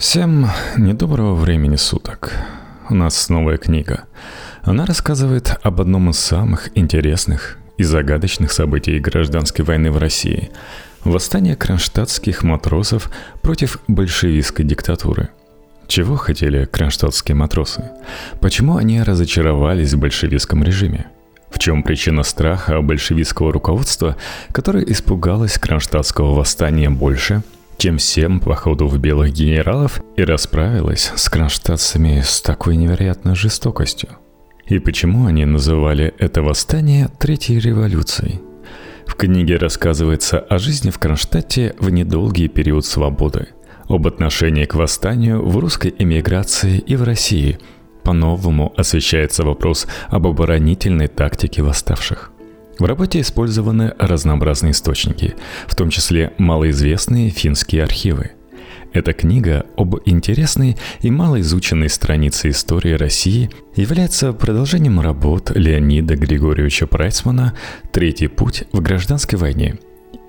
Всем недоброго времени суток. У нас новая книга. Она рассказывает об одном из самых интересных и загадочных событий гражданской войны в России – восстание кронштадтских матросов против большевистской диктатуры. Чего хотели кронштадтские матросы? Почему они разочаровались в большевистском режиме? В чем причина страха большевистского руководства, которое испугалось кронштадтского восстания больше – чем всем походу в белых генералов и расправилась с кронштадтцами с такой невероятной жестокостью. И почему они называли это восстание Третьей революцией? В книге рассказывается о жизни в Кронштадте в недолгий период свободы, об отношении к восстанию в русской эмиграции и в России. По-новому освещается вопрос об оборонительной тактике восставших – в работе использованы разнообразные источники, в том числе малоизвестные финские архивы. Эта книга об интересной и малоизученной странице истории России является продолжением работ Леонида Григорьевича Прайсмана «Третий путь в гражданской войне»,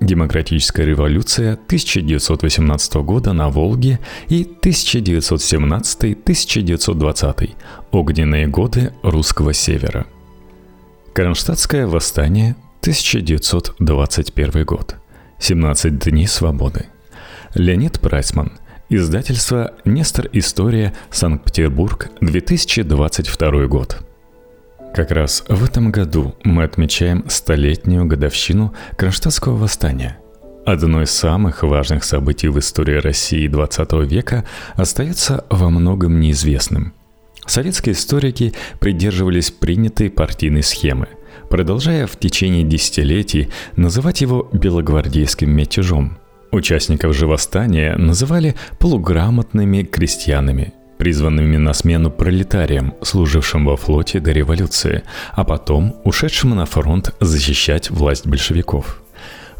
Демократическая революция 1918 года на Волге и 1917-1920. Огненные годы русского севера. Кронштадтское восстание, 1921 год. 17 дней свободы. Леонид Прайсман. Издательство «Нестор. История. Санкт-Петербург. 2022 год». Как раз в этом году мы отмечаем столетнюю годовщину Кронштадтского восстания. Одно из самых важных событий в истории России XX века остается во многом неизвестным – Советские историки придерживались принятой партийной схемы, продолжая в течение десятилетий называть его белогвардейским мятежом. Участников же восстания называли полуграмотными крестьянами, призванными на смену пролетариям, служившим во флоте до революции, а потом ушедшим на фронт защищать власть большевиков –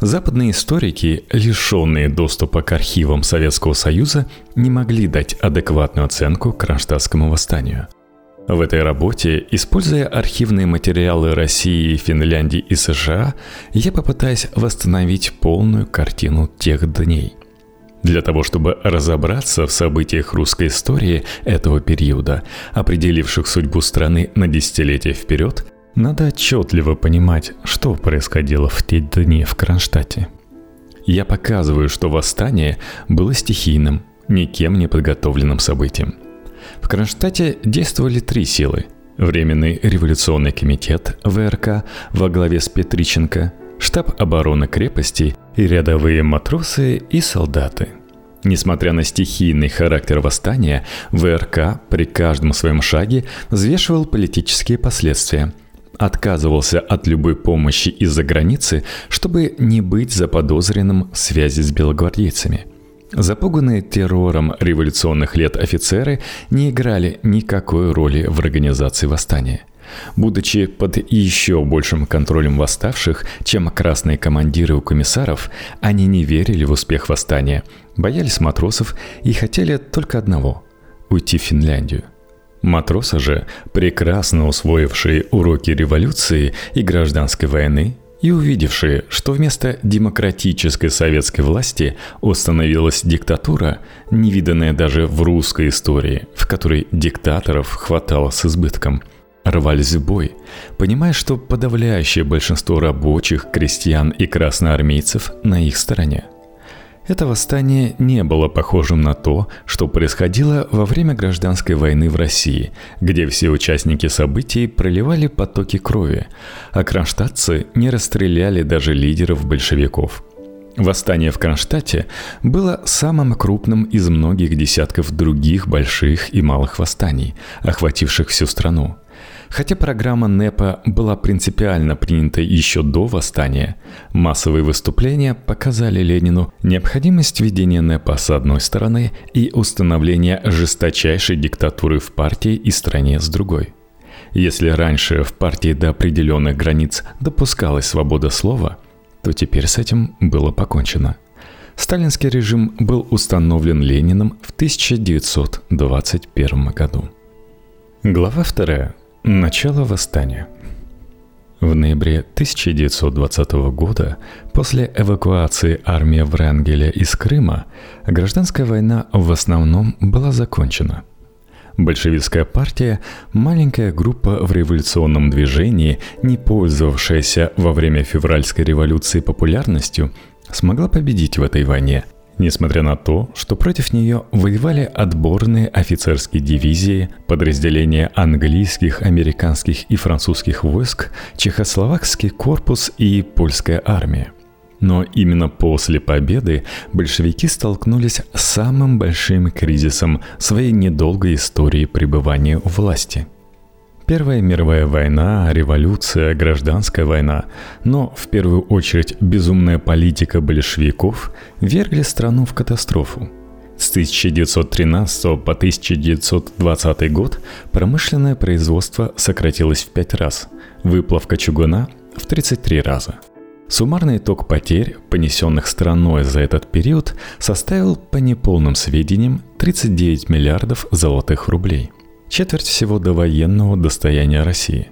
Западные историки, лишенные доступа к архивам Советского Союза, не могли дать адекватную оценку Кронштадтскому восстанию. В этой работе, используя архивные материалы России, Финляндии и США, я попытаюсь восстановить полную картину тех дней. Для того, чтобы разобраться в событиях русской истории этого периода, определивших судьбу страны на десятилетия вперед, надо отчетливо понимать, что происходило в те дни в Кронштадте. Я показываю, что восстание было стихийным, никем не подготовленным событием. В Кронштадте действовали три силы. Временный революционный комитет ВРК во главе с Петриченко, штаб обороны крепости и рядовые матросы и солдаты. Несмотря на стихийный характер восстания, ВРК при каждом своем шаге взвешивал политические последствия – отказывался от любой помощи из-за границы, чтобы не быть заподозренным в связи с белогвардейцами. Запуганные террором революционных лет офицеры не играли никакой роли в организации восстания. Будучи под еще большим контролем восставших, чем красные командиры у комиссаров, они не верили в успех восстания, боялись матросов и хотели только одного – уйти в Финляндию. Матросы же, прекрасно усвоившие уроки революции и гражданской войны, и увидевшие, что вместо демократической советской власти установилась диктатура, невиданная даже в русской истории, в которой диктаторов хватало с избытком, рвались в бой, понимая, что подавляющее большинство рабочих, крестьян и красноармейцев на их стороне – это восстание не было похожим на то, что происходило во время гражданской войны в России, где все участники событий проливали потоки крови, а кронштадтцы не расстреляли даже лидеров большевиков. Восстание в Кронштадте было самым крупным из многих десятков других больших и малых восстаний, охвативших всю страну – Хотя программа НЭПа была принципиально принята еще до восстания, массовые выступления показали Ленину необходимость введения НЭПа с одной стороны и установления жесточайшей диктатуры в партии и стране с другой. Если раньше в партии до определенных границ допускалась свобода слова, то теперь с этим было покончено. Сталинский режим был установлен Лениным в 1921 году. Глава 2. Начало восстания. В ноябре 1920 года, после эвакуации армии Врангеля из Крыма, гражданская война в основном была закончена – Большевистская партия – маленькая группа в революционном движении, не пользовавшаяся во время февральской революции популярностью, смогла победить в этой войне, несмотря на то, что против нее воевали отборные офицерские дивизии, подразделения английских, американских и французских войск, чехословакский корпус и польская армия – но именно после победы большевики столкнулись с самым большим кризисом своей недолгой истории пребывания у власти. Первая мировая война, революция, гражданская война, но в первую очередь безумная политика большевиков вергли страну в катастрофу. С 1913 по 1920 год промышленное производство сократилось в пять раз, выплавка чугуна в 33 раза – Суммарный итог потерь, понесенных страной за этот период, составил по неполным сведениям 39 миллиардов золотых рублей. Четверть всего довоенного достояния России.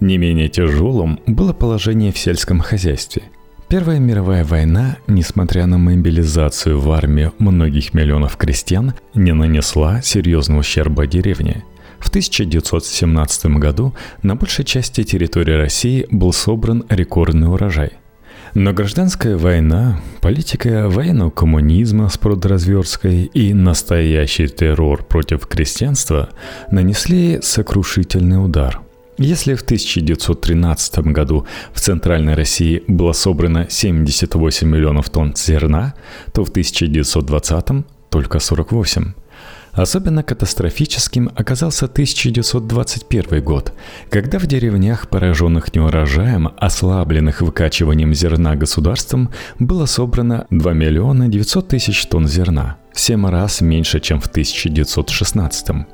Не менее тяжелым было положение в сельском хозяйстве. Первая мировая война, несмотря на мобилизацию в армию многих миллионов крестьян, не нанесла серьезного ущерба деревне – в 1917 году на большей части территории России был собран рекордный урожай – но гражданская война, политика военного коммунизма с продразверсткой и настоящий террор против крестьянства нанесли сокрушительный удар. Если в 1913 году в Центральной России было собрано 78 миллионов тонн зерна, то в 1920 только 48. Особенно катастрофическим оказался 1921 год, когда в деревнях, пораженных неурожаем, ослабленных выкачиванием зерна государством, было собрано 2 миллиона 900 тысяч тонн зерна, в 7 раз меньше, чем в 1916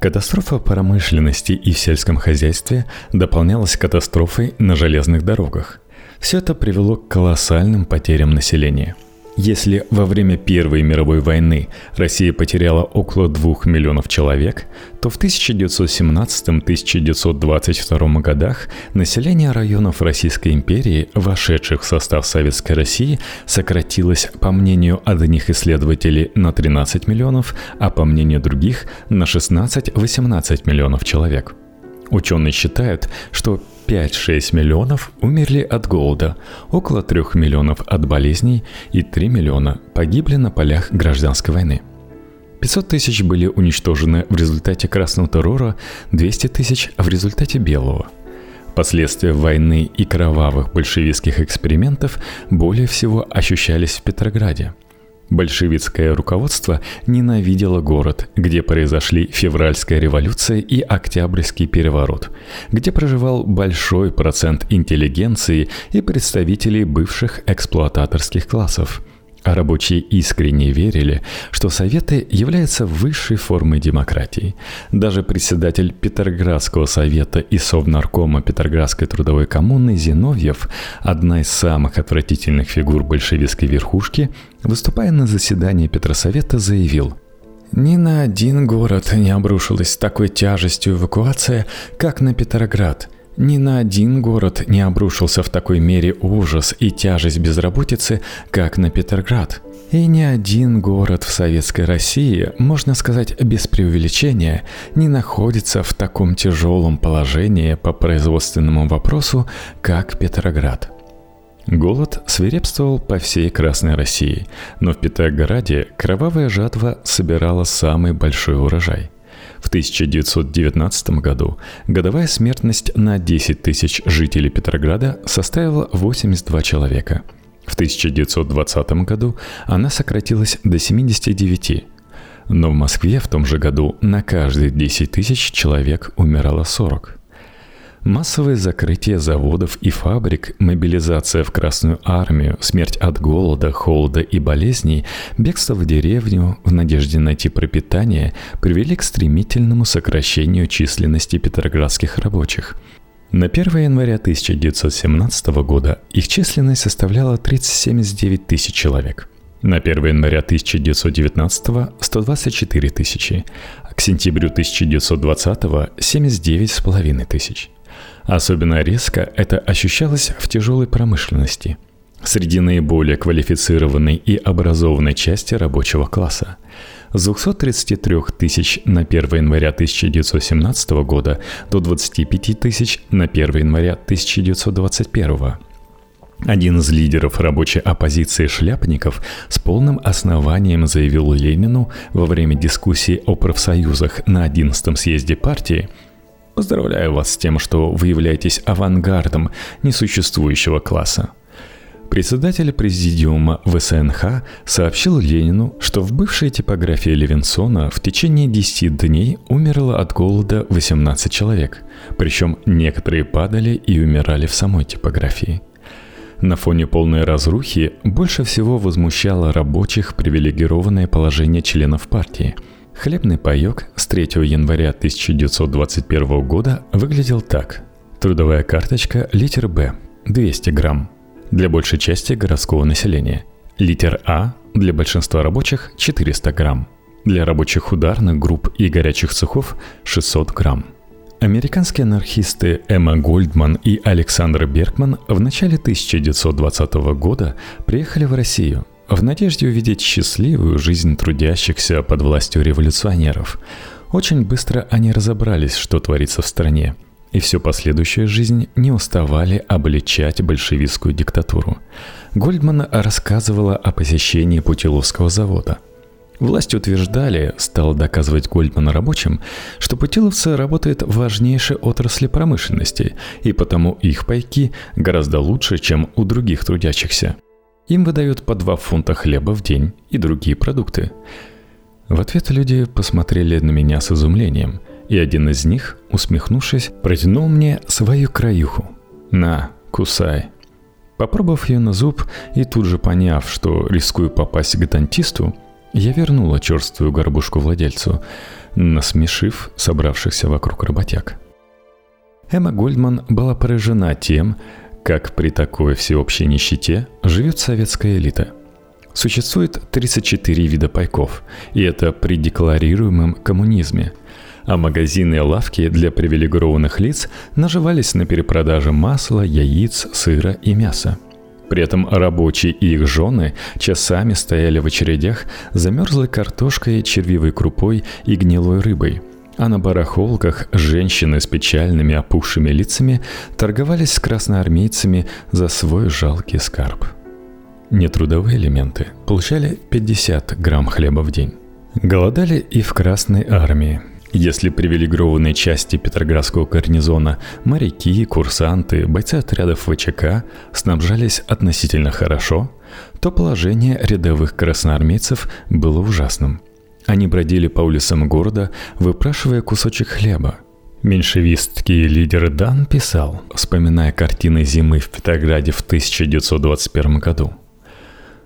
Катастрофа промышленности и в сельском хозяйстве дополнялась катастрофой на железных дорогах. Все это привело к колоссальным потерям населения – если во время Первой мировой войны Россия потеряла около 2 миллионов человек, то в 1917-1922 годах население районов Российской империи, вошедших в состав Советской России, сократилось, по мнению одних исследователей, на 13 миллионов, а по мнению других – на 16-18 миллионов человек. Ученые считают, что 5-6 миллионов умерли от голода, около 3 миллионов от болезней и 3 миллиона погибли на полях гражданской войны. 500 тысяч были уничтожены в результате красного террора, 200 тысяч в результате белого. Последствия войны и кровавых большевистских экспериментов более всего ощущались в Петрограде – Большевистское руководство ненавидело город, где произошли февральская революция и октябрьский переворот, где проживал большой процент интеллигенции и представителей бывших эксплуататорских классов – рабочие искренне верили, что Советы являются высшей формой демократии. Даже председатель Петроградского совета и совнаркома Петроградской трудовой коммуны Зиновьев, одна из самых отвратительных фигур большевистской верхушки, выступая на заседании Петросовета, заявил – ни на один город не обрушилась такой тяжестью эвакуация, как на Петроград – ни на один город не обрушился в такой мере ужас и тяжесть безработицы, как на Петроград. И ни один город в Советской России, можно сказать без преувеличения, не находится в таком тяжелом положении по производственному вопросу, как Петроград. Голод свирепствовал по всей Красной России, но в Петрограде кровавая жатва собирала самый большой урожай – в 1919 году годовая смертность на 10 тысяч жителей Петрограда составила 82 человека. В 1920 году она сократилась до 79, но в Москве в том же году на каждые 10 тысяч человек умирало 40. Массовое закрытие заводов и фабрик, мобилизация в Красную армию, смерть от голода, холода и болезней, бегство в деревню в надежде найти пропитание привели к стремительному сокращению численности петроградских рабочих. На 1 января 1917 года их численность составляла 379 тысяч человек. На 1 января 1919 – 124 тысячи, а к сентябрю 1920 – 79,5 тысяч – Особенно резко это ощущалось в тяжелой промышленности, среди наиболее квалифицированной и образованной части рабочего класса. С 233 тысяч на 1 января 1917 года до 25 тысяч на 1 января 1921 один из лидеров рабочей оппозиции шляпников с полным основанием заявил Ленину во время дискуссии о профсоюзах на 11 съезде партии «Поздравляю вас с тем, что вы являетесь авангардом несуществующего класса». Председатель президиума ВСНХ сообщил Ленину, что в бывшей типографии Левинсона в течение 10 дней умерло от голода 18 человек, причем некоторые падали и умирали в самой типографии – на фоне полной разрухи больше всего возмущало рабочих привилегированное положение членов партии. Хлебный паек с 3 января 1921 года выглядел так. Трудовая карточка литер Б – 200 грамм. Для большей части городского населения. Литер А – для большинства рабочих – 400 грамм. Для рабочих ударных групп и горячих цехов – 600 грамм. Американские анархисты Эмма Гольдман и Александр Бергман в начале 1920 года приехали в Россию в надежде увидеть счастливую жизнь трудящихся под властью революционеров. Очень быстро они разобрались, что творится в стране, и всю последующую жизнь не уставали обличать большевистскую диктатуру. Гольдман рассказывала о посещении Путиловского завода – Власти утверждали, стал доказывать Гольдман рабочим, что путиловцы работают в важнейшей отрасли промышленности, и потому их пайки гораздо лучше, чем у других трудящихся. Им выдают по 2 фунта хлеба в день и другие продукты. В ответ люди посмотрели на меня с изумлением, и один из них, усмехнувшись, протянул мне свою краюху. «На, кусай». Попробовав ее на зуб и тут же поняв, что рискую попасть к дантисту, я вернула черствую горбушку владельцу, насмешив собравшихся вокруг работяг. Эмма Гольдман была поражена тем, как при такой всеобщей нищете живет советская элита. Существует 34 вида пайков, и это при декларируемом коммунизме. А магазины и лавки для привилегированных лиц наживались на перепродаже масла, яиц, сыра и мяса – при этом рабочие и их жены часами стояли в очередях за мерзлой картошкой, червивой крупой и гнилой рыбой. А на барахолках женщины с печальными опухшими лицами торговались с красноармейцами за свой жалкий скарб. Нетрудовые элементы получали 50 грамм хлеба в день. Голодали и в Красной армии – если привилегированные части Петроградского гарнизона, моряки, курсанты, бойцы отрядов ВЧК снабжались относительно хорошо, то положение рядовых красноармейцев было ужасным. Они бродили по улицам города, выпрашивая кусочек хлеба. Меньшевистский лидер Дан писал, вспоминая картины зимы в Петрограде в 1921 году.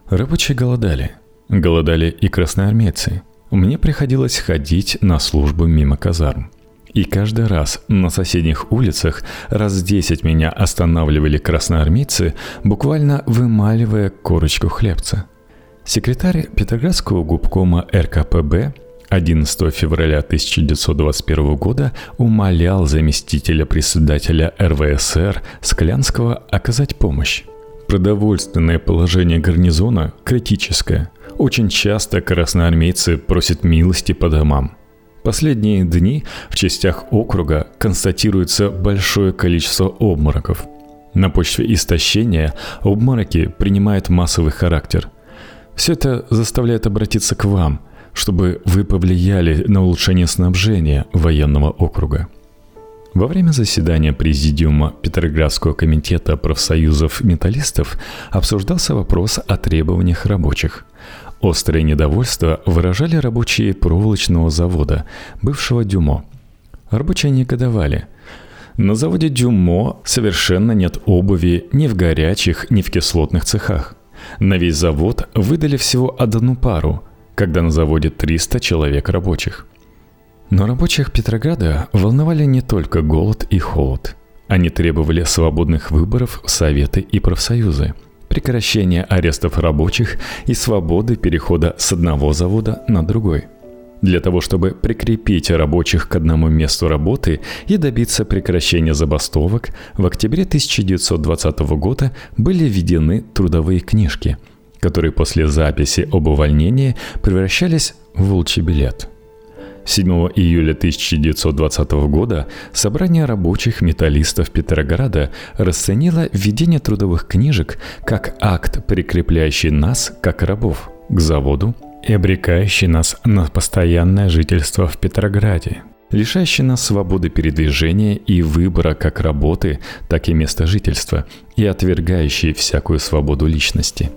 Рабочие голодали. Голодали и красноармейцы – мне приходилось ходить на службу мимо казарм. И каждый раз на соседних улицах раз десять меня останавливали красноармейцы, буквально вымаливая корочку хлебца. Секретарь Петроградского губкома РКПБ 11 февраля 1921 года умолял заместителя председателя РВСР Склянского оказать помощь. Продовольственное положение гарнизона критическое – очень часто красноармейцы просят милости по домам. Последние дни в частях округа констатируется большое количество обмороков. На почве истощения обмороки принимают массовый характер. Все это заставляет обратиться к вам, чтобы вы повлияли на улучшение снабжения военного округа. Во время заседания Президиума Петроградского комитета профсоюзов металлистов обсуждался вопрос о требованиях рабочих. Острое недовольство выражали рабочие проволочного завода, бывшего Дюмо. Рабочие негодовали. На заводе Дюмо совершенно нет обуви ни в горячих, ни в кислотных цехах. На весь завод выдали всего одну пару, когда на заводе 300 человек рабочих. Но рабочих Петрограда волновали не только голод и холод. Они требовали свободных выборов в советы и профсоюзы – прекращения арестов рабочих и свободы перехода с одного завода на другой. Для того, чтобы прикрепить рабочих к одному месту работы и добиться прекращения забастовок, в октябре 1920 года были введены трудовые книжки, которые после записи об увольнении превращались в волчий билет – 7 июля 1920 года Собрание рабочих металлистов Петрограда расценило введение трудовых книжек как акт, прикрепляющий нас, как рабов, к заводу и обрекающий нас на постоянное жительство в Петрограде, лишающий нас свободы передвижения и выбора как работы, так и места жительства, и отвергающий всякую свободу личности.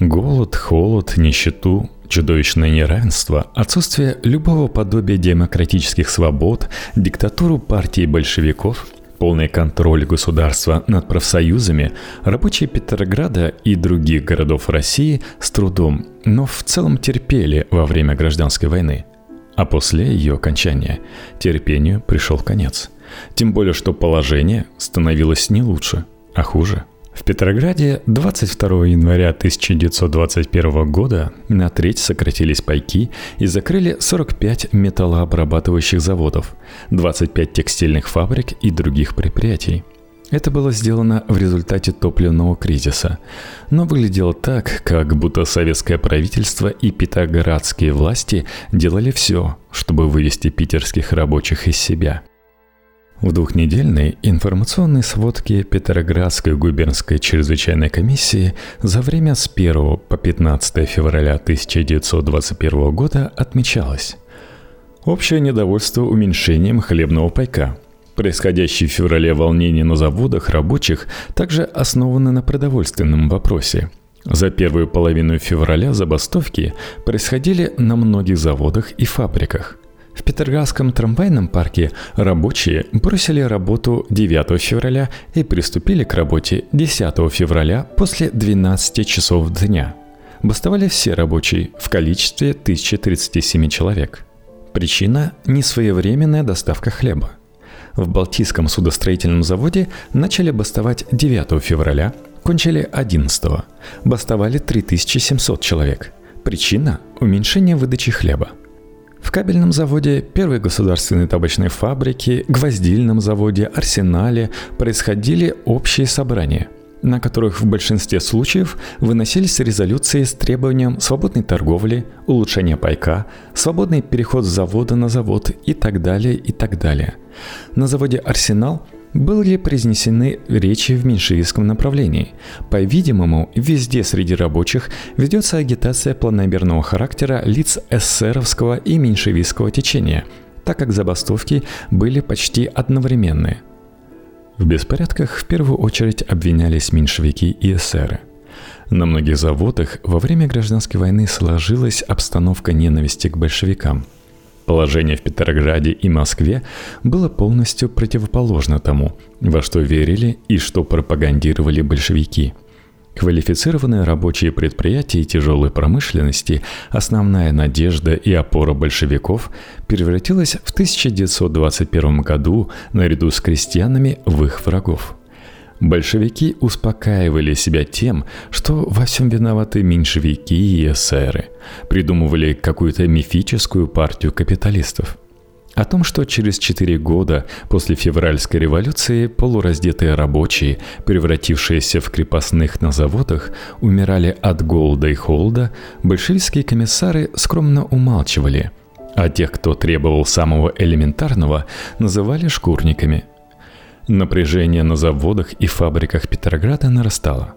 Голод, холод, нищету, чудовищное неравенство, отсутствие любого подобия демократических свобод, диктатуру партии большевиков, полный контроль государства над профсоюзами, рабочие Петрограда и других городов России с трудом, но в целом терпели во время гражданской войны. А после ее окончания терпению пришел конец. Тем более, что положение становилось не лучше, а хуже – в Петрограде 22 января 1921 года на треть сократились пайки и закрыли 45 металлообрабатывающих заводов, 25 текстильных фабрик и других предприятий. Это было сделано в результате топливного кризиса, но выглядело так, как будто советское правительство и петроградские власти делали все, чтобы вывести питерских рабочих из себя – в двухнедельной информационной сводке Петроградской губернской чрезвычайной комиссии за время с 1 по 15 февраля 1921 года отмечалось Общее недовольство уменьшением хлебного пайка. Происходящие в феврале волнения на заводах рабочих также основаны на продовольственном вопросе. За первую половину февраля забастовки происходили на многих заводах и фабриках – в Петроградском трамвайном парке рабочие бросили работу 9 февраля и приступили к работе 10 февраля после 12 часов дня. Бастовали все рабочие в количестве 1037 человек. Причина – несвоевременная доставка хлеба. В Балтийском судостроительном заводе начали бастовать 9 февраля, кончили 11. Бастовали 3700 человек. Причина – уменьшение выдачи хлеба – в кабельном заводе, первой государственной табачной фабрике, гвоздильном заводе, арсенале происходили общие собрания, на которых в большинстве случаев выносились резолюции с требованием свободной торговли, улучшения пайка, свободный переход с завода на завод и так далее, и так далее. На заводе «Арсенал» были произнесены речи в меньшевистском направлении. По-видимому, везде среди рабочих ведется агитация планомерного характера лиц эсеровского и меньшевистского течения, так как забастовки были почти одновременные. В беспорядках в первую очередь обвинялись меньшевики и эсеры. На многих заводах во время гражданской войны сложилась обстановка ненависти к большевикам – Положение в Петрограде и Москве было полностью противоположно тому, во что верили и что пропагандировали большевики. Квалифицированные рабочие предприятия и тяжелой промышленности, основная надежда и опора большевиков, превратилась в 1921 году наряду с крестьянами в их врагов – Большевики успокаивали себя тем, что во всем виноваты меньшевики и эсеры, придумывали какую-то мифическую партию капиталистов. О том, что через четыре года после февральской революции полураздетые рабочие, превратившиеся в крепостных на заводах, умирали от голода и холода, большевистские комиссары скромно умалчивали, а тех, кто требовал самого элементарного, называли шкурниками – Напряжение на заводах и фабриках Петрограда нарастало.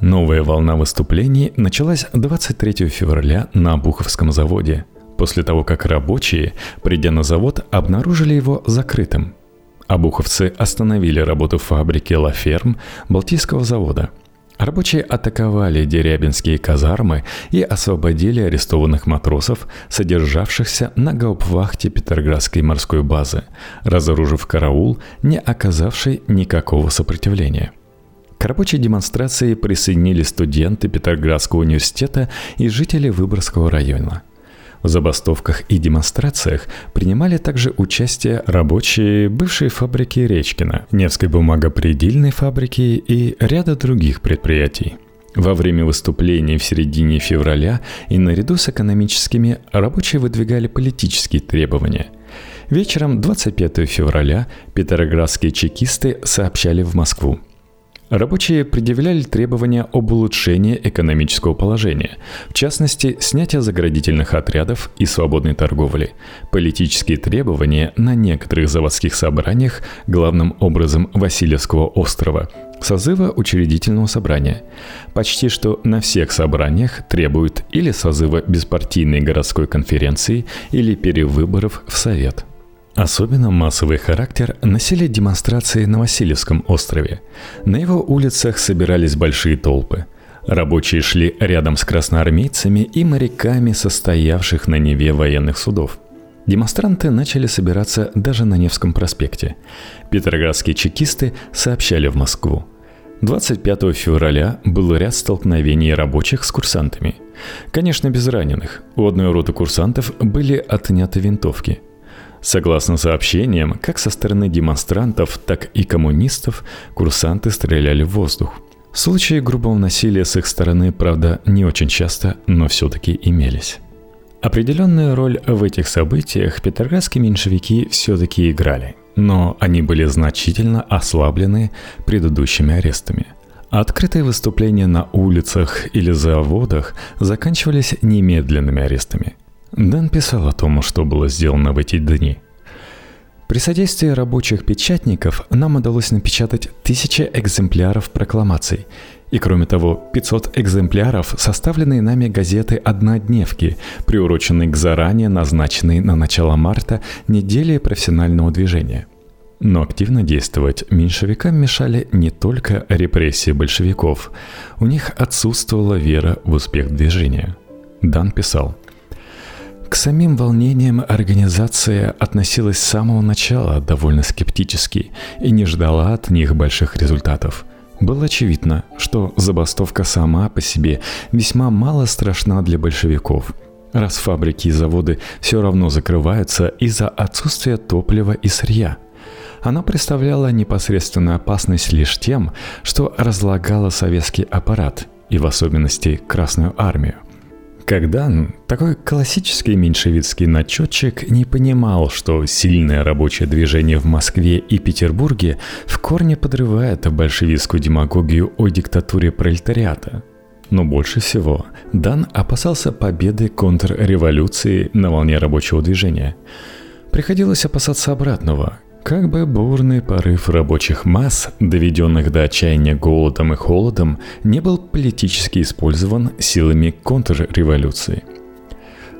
Новая волна выступлений началась 23 февраля на Обуховском заводе, после того, как рабочие, придя на завод, обнаружили его закрытым. Обуховцы остановили работу фабрики «Лаферм» Балтийского завода – Рабочие атаковали дерябинские казармы и освободили арестованных матросов, содержавшихся на гауптвахте Петроградской морской базы, разоружив караул, не оказавший никакого сопротивления. К рабочей демонстрации присоединились студенты Петроградского университета и жители Выборгского района – в забастовках и демонстрациях принимали также участие рабочие бывшей фабрики Речкина, Невской бумагопредельной фабрики и ряда других предприятий. Во время выступлений в середине февраля и наряду с экономическими рабочие выдвигали политические требования. Вечером 25 февраля петроградские чекисты сообщали в Москву – Рабочие предъявляли требования об улучшении экономического положения, в частности, снятия заградительных отрядов и свободной торговли, политические требования на некоторых заводских собраниях, главным образом Васильевского острова, созыва учредительного собрания. Почти что на всех собраниях требуют или созыва беспартийной городской конференции, или перевыборов в Совет – Особенно массовый характер носили демонстрации на Васильевском острове. На его улицах собирались большие толпы. Рабочие шли рядом с красноармейцами и моряками, состоявших на Неве военных судов. Демонстранты начали собираться даже на Невском проспекте. Петроградские чекисты сообщали в Москву. 25 февраля был ряд столкновений рабочих с курсантами. Конечно, без раненых. У одной роты курсантов были отняты винтовки – Согласно сообщениям, как со стороны демонстрантов, так и коммунистов, курсанты стреляли в воздух. Случаи грубого насилия с их стороны, правда, не очень часто, но все-таки имелись. Определенную роль в этих событиях петроградские меньшевики все-таки играли, но они были значительно ослаблены предыдущими арестами. Открытые выступления на улицах или заводах заканчивались немедленными арестами – Дэн писал о том, что было сделано в эти дни. При содействии рабочих печатников нам удалось напечатать тысячи экземпляров прокламаций. И кроме того, 500 экземпляров составленные нами газеты «Однодневки», приуроченные к заранее назначенной на начало марта неделе профессионального движения. Но активно действовать меньшевикам мешали не только репрессии большевиков. У них отсутствовала вера в успех движения. Дан писал – к самим волнениям организация относилась с самого начала довольно скептически и не ждала от них больших результатов. Было очевидно, что забастовка сама по себе весьма мало страшна для большевиков, раз фабрики и заводы все равно закрываются из-за отсутствия топлива и сырья. Она представляла непосредственную опасность лишь тем, что разлагала советский аппарат и в особенности Красную армию. Когда такой классический меньшевистский начетчик не понимал, что сильное рабочее движение в Москве и Петербурге в корне подрывает большевистскую демагогию о диктатуре пролетариата. Но больше всего Дан опасался победы контрреволюции на волне рабочего движения. Приходилось опасаться обратного, как бы бурный порыв рабочих масс, доведенных до отчаяния голодом и холодом, не был политически использован силами контрреволюции.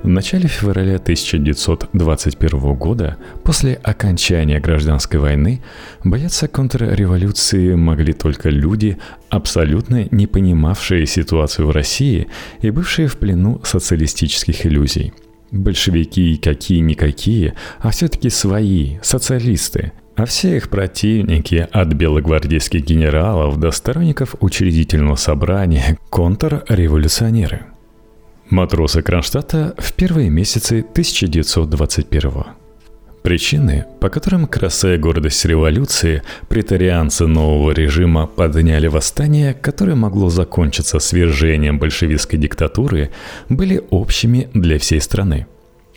В начале февраля 1921 года, после окончания гражданской войны, бояться контрреволюции могли только люди, абсолютно не понимавшие ситуацию в России и бывшие в плену социалистических иллюзий – Большевики какие-никакие, а все-таки свои, социалисты. А все их противники, от белогвардейских генералов до сторонников учредительного собрания, контрреволюционеры. Матросы Кронштадта в первые месяцы 1921 года. Причины, по которым краса и гордость революции, претарианцы нового режима подняли восстание, которое могло закончиться свержением большевистской диктатуры, были общими для всей страны.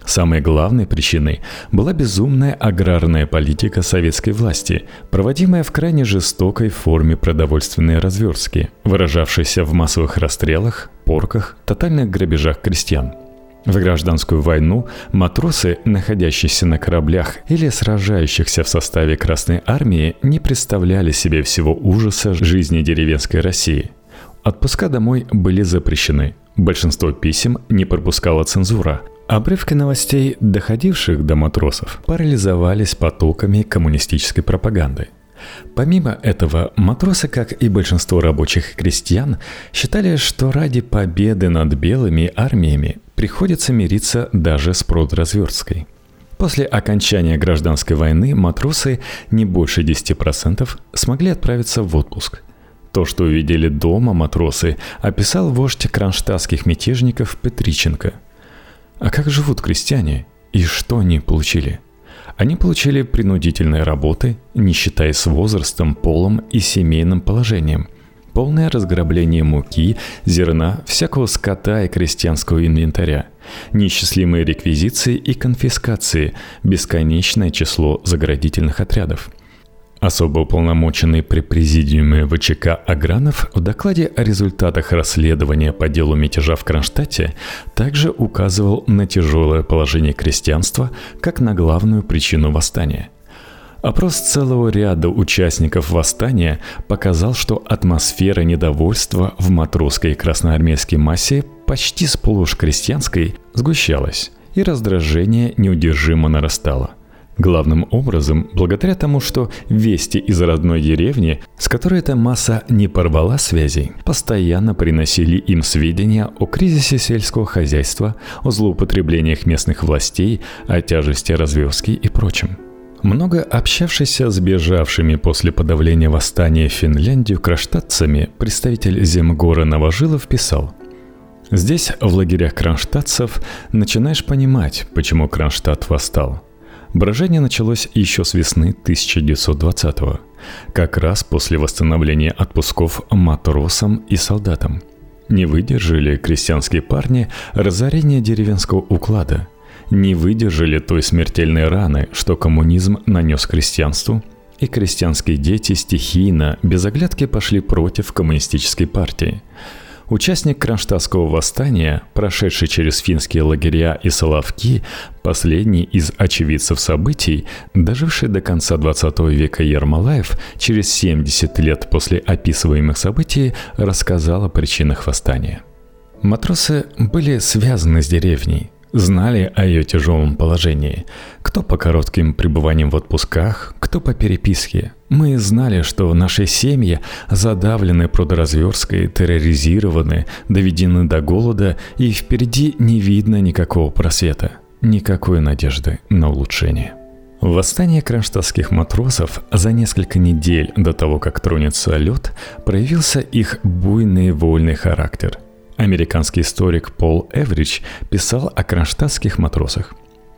Самой главной причиной была безумная аграрная политика советской власти, проводимая в крайне жестокой форме продовольственной разверстки, выражавшейся в массовых расстрелах, порках, тотальных грабежах крестьян – в гражданскую войну матросы, находящиеся на кораблях или сражающихся в составе Красной Армии, не представляли себе всего ужаса жизни деревенской России. Отпуска домой были запрещены. Большинство писем не пропускала цензура. Обрывки новостей, доходивших до матросов, парализовались потоками коммунистической пропаганды – Помимо этого, матросы, как и большинство рабочих крестьян, считали, что ради победы над белыми армиями приходится мириться даже с продразверсткой. После окончания гражданской войны матросы не больше 10% смогли отправиться в отпуск. То, что увидели дома матросы, описал вождь кронштадтских мятежников Петриченко. А как живут крестьяне? И что они получили? Они получили принудительные работы, не считаясь возрастом, полом и семейным положением – полное разграбление муки, зерна, всякого скота и крестьянского инвентаря, неисчислимые реквизиции и конфискации, бесконечное число заградительных отрядов – Особо уполномоченный при президиуме ВЧК Агранов в докладе о результатах расследования по делу мятежа в Кронштадте также указывал на тяжелое положение крестьянства как на главную причину восстания. Опрос целого ряда участников восстания показал, что атмосфера недовольства в матросской и красноармейской массе почти сплошь крестьянской сгущалась, и раздражение неудержимо нарастало. Главным образом, благодаря тому, что вести из родной деревни, с которой эта масса не порвала связей, постоянно приносили им сведения о кризисе сельского хозяйства, о злоупотреблениях местных властей, о тяжести развязки и прочем. Много общавшийся с бежавшими после подавления восстания в Финляндию кронштадтцами представитель Земгора Новожилов писал – Здесь, в лагерях кронштадтцев, начинаешь понимать, почему Кронштадт восстал. Брожение началось еще с весны 1920-го, как раз после восстановления отпусков матросам и солдатам. Не выдержали крестьянские парни разорения деревенского уклада, не выдержали той смертельной раны, что коммунизм нанес крестьянству, и крестьянские дети стихийно, без оглядки пошли против коммунистической партии – Участник Кронштадтского восстания, прошедший через финские лагеря и Соловки, последний из очевидцев событий, доживший до конца 20 века Ермолаев, через 70 лет после описываемых событий рассказал о причинах восстания. Матросы были связаны с деревней – знали о ее тяжелом положении. Кто по коротким пребываниям в отпусках, кто по переписке. Мы знали, что наши семьи задавлены продоразверсткой, терроризированы, доведены до голода, и впереди не видно никакого просвета, никакой надежды на улучшение. Восстание кронштадтских матросов за несколько недель до того, как тронется лед, проявился их буйный вольный характер – Американский историк Пол Эвридж писал о кронштадтских матросах.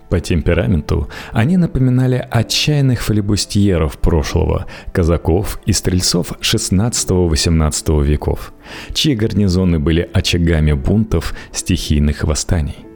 По темпераменту они напоминали отчаянных фалибустьеров прошлого, казаков и стрельцов 16-18 веков, чьи гарнизоны были очагами бунтов, стихийных восстаний –